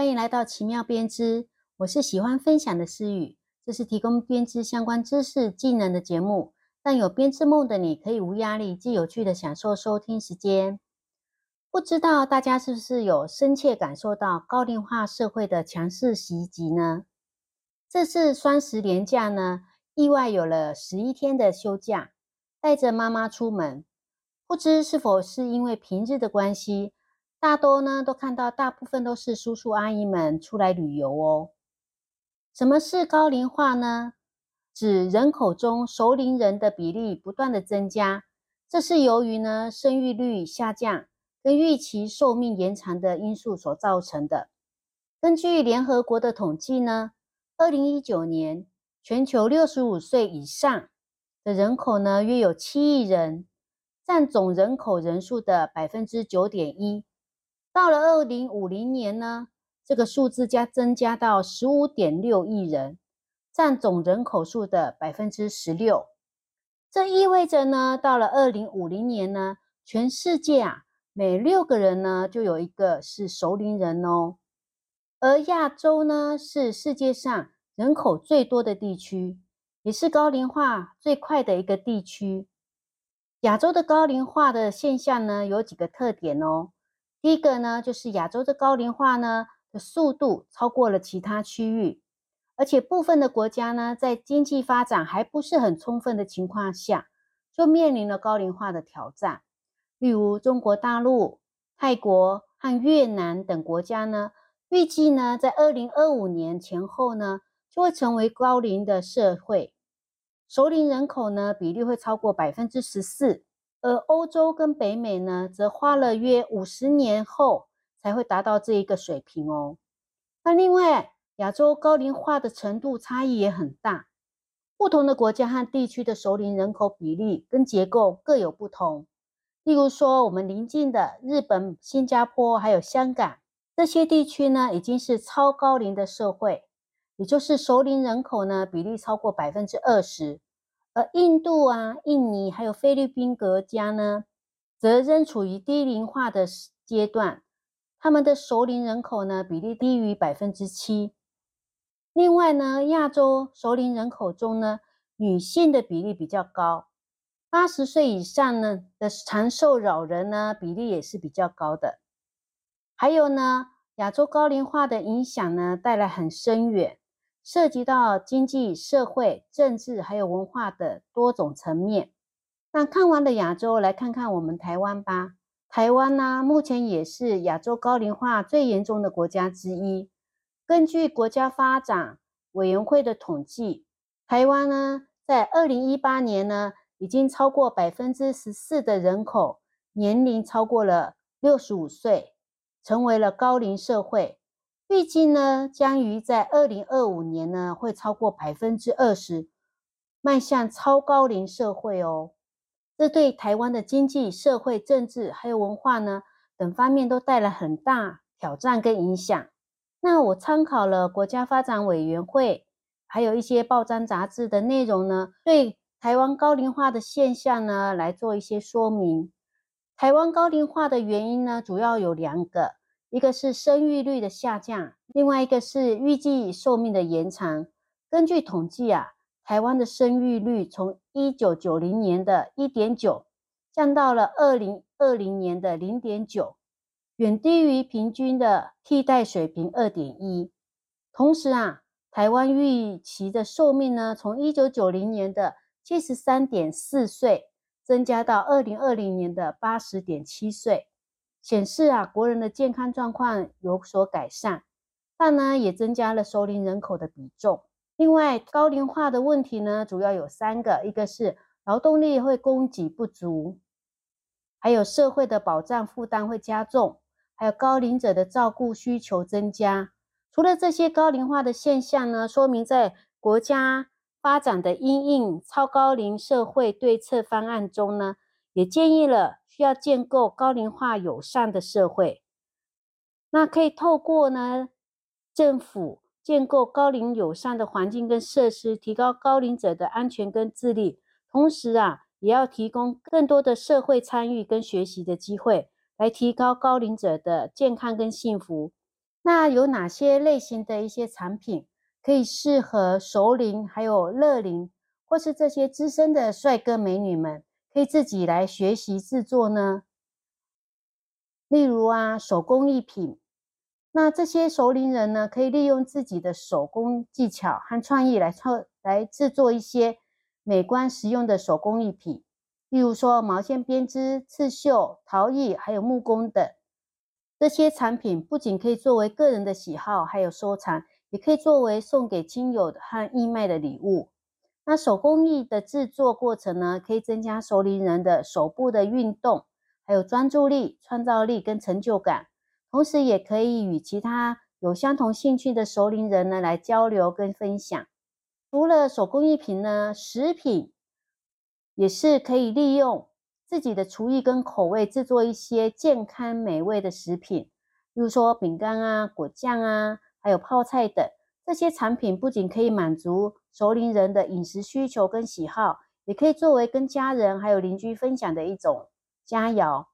欢迎来到奇妙编织，我是喜欢分享的思雨，这是提供编织相关知识技能的节目。让有编织梦的你，可以无压力、既有趣的享受收听时间。不知道大家是不是有深切感受到高龄化社会的强势袭击呢？这次双十连假呢，意外有了十一天的休假，带着妈妈出门，不知是否是因为平日的关系。大多呢都看到，大部分都是叔叔阿姨们出来旅游哦。什么是高龄化呢？指人口中熟龄人的比例不断的增加，这是由于呢生育率下降跟预期寿命延长的因素所造成的。根据联合国的统计呢，二零一九年全球六十五岁以上的人口呢约有七亿人，占总人口人数的百分之九点一。到了二零五零年呢，这个数字将增加到十五点六亿人，占总人口数的百分之十六。这意味着呢，到了二零五零年呢，全世界啊，每六个人呢就有一个是熟龄人哦。而亚洲呢，是世界上人口最多的地区，也是高龄化最快的一个地区。亚洲的高龄化的现象呢，有几个特点哦。第一个呢，就是亚洲的高龄化呢的速度超过了其他区域，而且部分的国家呢，在经济发展还不是很充分的情况下，就面临了高龄化的挑战。例如中国大陆、泰国和越南等国家呢，预计呢，在二零二五年前后呢，就会成为高龄的社会，熟龄人口呢比例会超过百分之十四。而欧洲跟北美呢，则花了约五十年后才会达到这一个水平哦。那另外，亚洲高龄化的程度差异也很大，不同的国家和地区的熟龄人口比例跟结构各有不同。例如说，我们邻近的日本、新加坡还有香港这些地区呢，已经是超高龄的社会，也就是熟龄人口呢比例超过百分之二十。印度啊、印尼还有菲律宾国家呢，则仍处于低龄化的阶段，他们的熟龄人口呢比例低于百分之七。另外呢，亚洲熟龄人口中呢，女性的比例比较高，八十岁以上呢的长寿老人呢比例也是比较高的。还有呢，亚洲高龄化的影响呢带来很深远。涉及到经济社会、政治还有文化的多种层面。那看完了亚洲，来看看我们台湾吧。台湾呢，目前也是亚洲高龄化最严重的国家之一。根据国家发展委员会的统计，台湾呢，在二零一八年呢，已经超过百分之十四的人口年龄超过了六十五岁，成为了高龄社会。预计呢，将于在二零二五年呢，会超过百分之二十，迈向超高龄社会哦。这对台湾的经济、社会、政治还有文化呢等方面都带来很大挑战跟影响。那我参考了国家发展委员会，还有一些报章杂志的内容呢，对台湾高龄化的现象呢来做一些说明。台湾高龄化的原因呢，主要有两个。一个是生育率的下降，另外一个是预计寿命的延长。根据统计啊，台湾的生育率从一九九零年的一点九降到了二零二零年的零点九，远低于平均的替代水平二点一。同时啊，台湾预期的寿命呢，从一九九零年的七十三点四岁增加到二零二零年的八十点七岁。显示啊，国人的健康状况有所改善，但呢，也增加了熟龄人口的比重。另外，高龄化的问题呢，主要有三个：一个是劳动力会供给不足，还有社会的保障负担会加重，还有高龄者的照顾需求增加。除了这些高龄化的现象呢，说明在国家发展的因应超高龄社会对策方案中呢，也建议了。要建构高龄化友善的社会，那可以透过呢政府建构高龄友善的环境跟设施，提高高龄者的安全跟自立。同时啊，也要提供更多的社会参与跟学习的机会，来提高高龄者的健康跟幸福。那有哪些类型的一些产品可以适合熟龄还有乐龄，或是这些资深的帅哥美女们可以自己来学习制作呢？例如啊，手工艺品。那这些熟龄人呢，可以利用自己的手工技巧和创意来创来制作一些美观实用的手工艺品，例如说毛线编织、刺绣、陶艺，还有木工等。这些产品不仅可以作为个人的喜好，还有收藏，也可以作为送给亲友和义卖的礼物。那手工艺的制作过程呢，可以增加熟龄人的手部的运动，还有专注力、创造力跟成就感。同时，也可以与其他有相同兴趣的熟龄人呢来交流跟分享。除了手工艺品呢，食品也是可以利用自己的厨艺跟口味制作一些健康美味的食品，比如说饼干啊、果酱啊，还有泡菜等。这些产品不仅可以满足熟龄人的饮食需求跟喜好，也可以作为跟家人还有邻居分享的一种佳肴。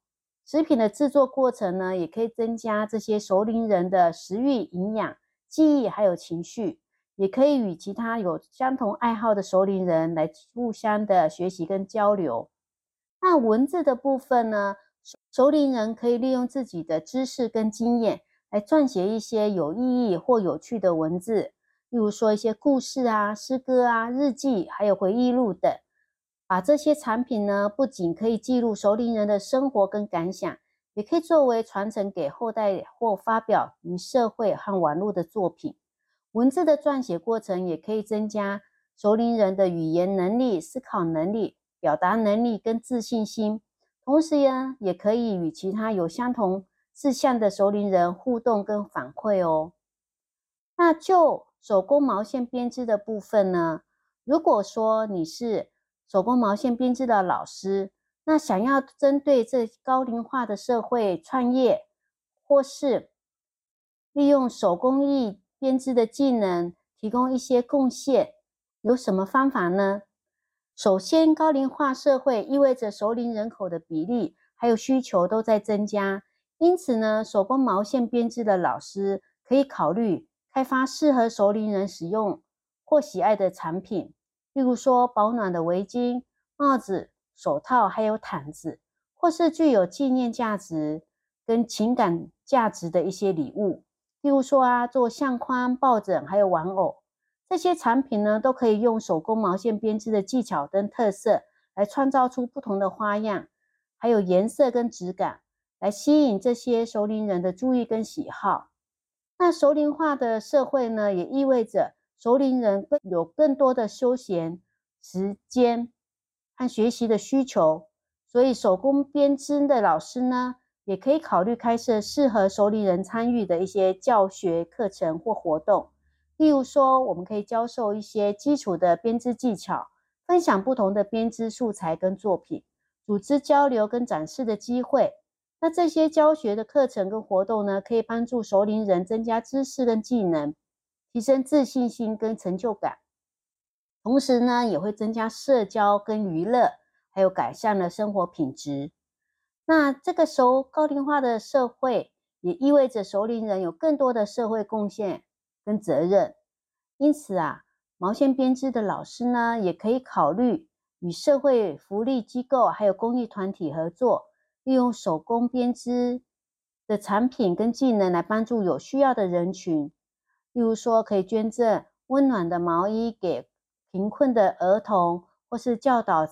食品的制作过程呢，也可以增加这些熟龄人的食欲、营养、记忆还有情绪，也可以与其他有相同爱好的熟龄人来互相的学习跟交流。那文字的部分呢，熟龄人可以利用自己的知识跟经验来撰写一些有意义或有趣的文字，例如说一些故事啊、诗歌啊、日记，还有回忆录等。把这些产品呢，不仅可以记录熟龄人的生活跟感想，也可以作为传承给后代或发表于社会和网络的作品。文字的撰写过程也可以增加熟龄人的语言能力、思考能力、表达能力跟自信心。同时呢，也可以与其他有相同志向的熟龄人互动跟反馈哦。那就手工毛线编织的部分呢，如果说你是手工毛线编织的老师，那想要针对这高龄化的社会创业，或是利用手工艺编织的技能提供一些贡献，有什么方法呢？首先，高龄化社会意味着熟龄人口的比例还有需求都在增加，因此呢，手工毛线编织的老师可以考虑开发适合熟龄人使用或喜爱的产品。例如说，保暖的围巾、帽子、手套，还有毯子，或是具有纪念价值跟情感价值的一些礼物。例如说啊，做相框、抱枕，还有玩偶，这些产品呢，都可以用手工毛线编织的技巧跟特色，来创造出不同的花样，还有颜色跟质感，来吸引这些熟龄人的注意跟喜好。那熟龄化的社会呢，也意味着。熟龄人更有更多的休闲时间和学习的需求，所以手工编织的老师呢，也可以考虑开设适合熟龄人参与的一些教学课程或活动。例如说，我们可以教授一些基础的编织技巧，分享不同的编织素材跟作品，组织交流跟展示的机会。那这些教学的课程跟活动呢，可以帮助熟龄人增加知识跟技能。提升自信心跟成就感，同时呢，也会增加社交跟娱乐，还有改善了生活品质。那这个时候高龄化的社会，也意味着熟龄人有更多的社会贡献跟责任。因此啊，毛线编织的老师呢，也可以考虑与社会福利机构还有公益团体合作，利用手工编织的产品跟技能来帮助有需要的人群。例如说，可以捐赠温暖的毛衣给贫困的儿童，或是教导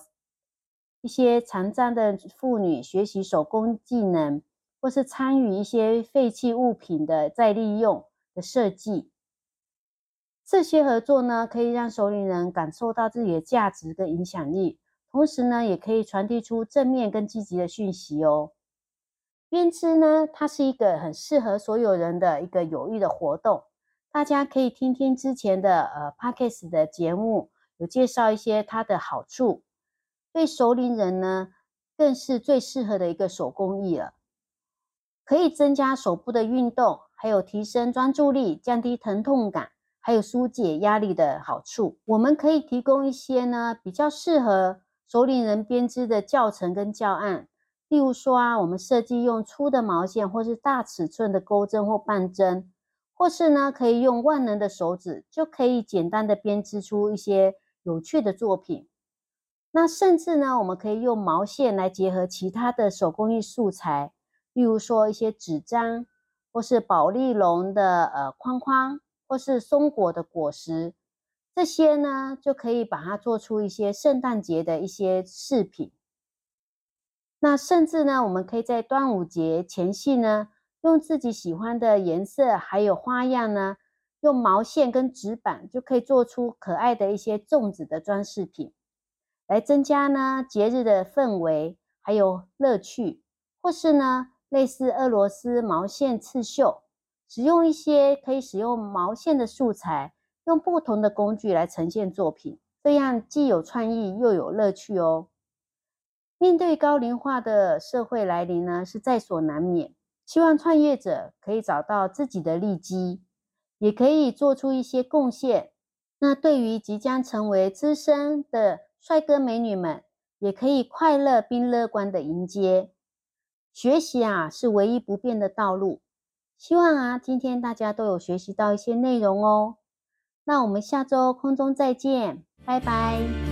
一些残障的妇女学习手工技能，或是参与一些废弃物品的再利用的设计。这些合作呢，可以让首领人感受到自己的价值跟影响力，同时呢，也可以传递出正面跟积极的讯息哦。编织呢，它是一个很适合所有人的一个有益的活动。大家可以听听之前的呃 p a d k a s 的节目，有介绍一些它的好处。对熟龄人呢，更是最适合的一个手工艺了，可以增加手部的运动，还有提升专注力、降低疼痛感，还有疏解压力的好处。我们可以提供一些呢比较适合熟龄人编织的教程跟教案，例如说啊，我们设计用粗的毛线或是大尺寸的钩针或半针。或是呢，可以用万能的手指就可以简单的编织出一些有趣的作品。那甚至呢，我们可以用毛线来结合其他的手工艺素材，例如说一些纸张，或是宝丽龙的呃框框，或是松果的果实，这些呢就可以把它做出一些圣诞节的一些饰品。那甚至呢，我们可以在端午节前夕呢，用自己喜欢的颜色还有花样呢，用毛线跟纸板就可以做出可爱的一些粽子的装饰品。来增加呢节日的氛围，还有乐趣，或是呢类似俄罗斯毛线刺绣，使用一些可以使用毛线的素材，用不同的工具来呈现作品，这样既有创意又有乐趣哦。面对高龄化的社会来临呢，是在所难免。希望创业者可以找到自己的利基，也可以做出一些贡献。那对于即将成为资深的，帅哥美女们也可以快乐并乐观的迎接学习啊，是唯一不变的道路。希望啊，今天大家都有学习到一些内容哦。那我们下周空中再见，拜拜。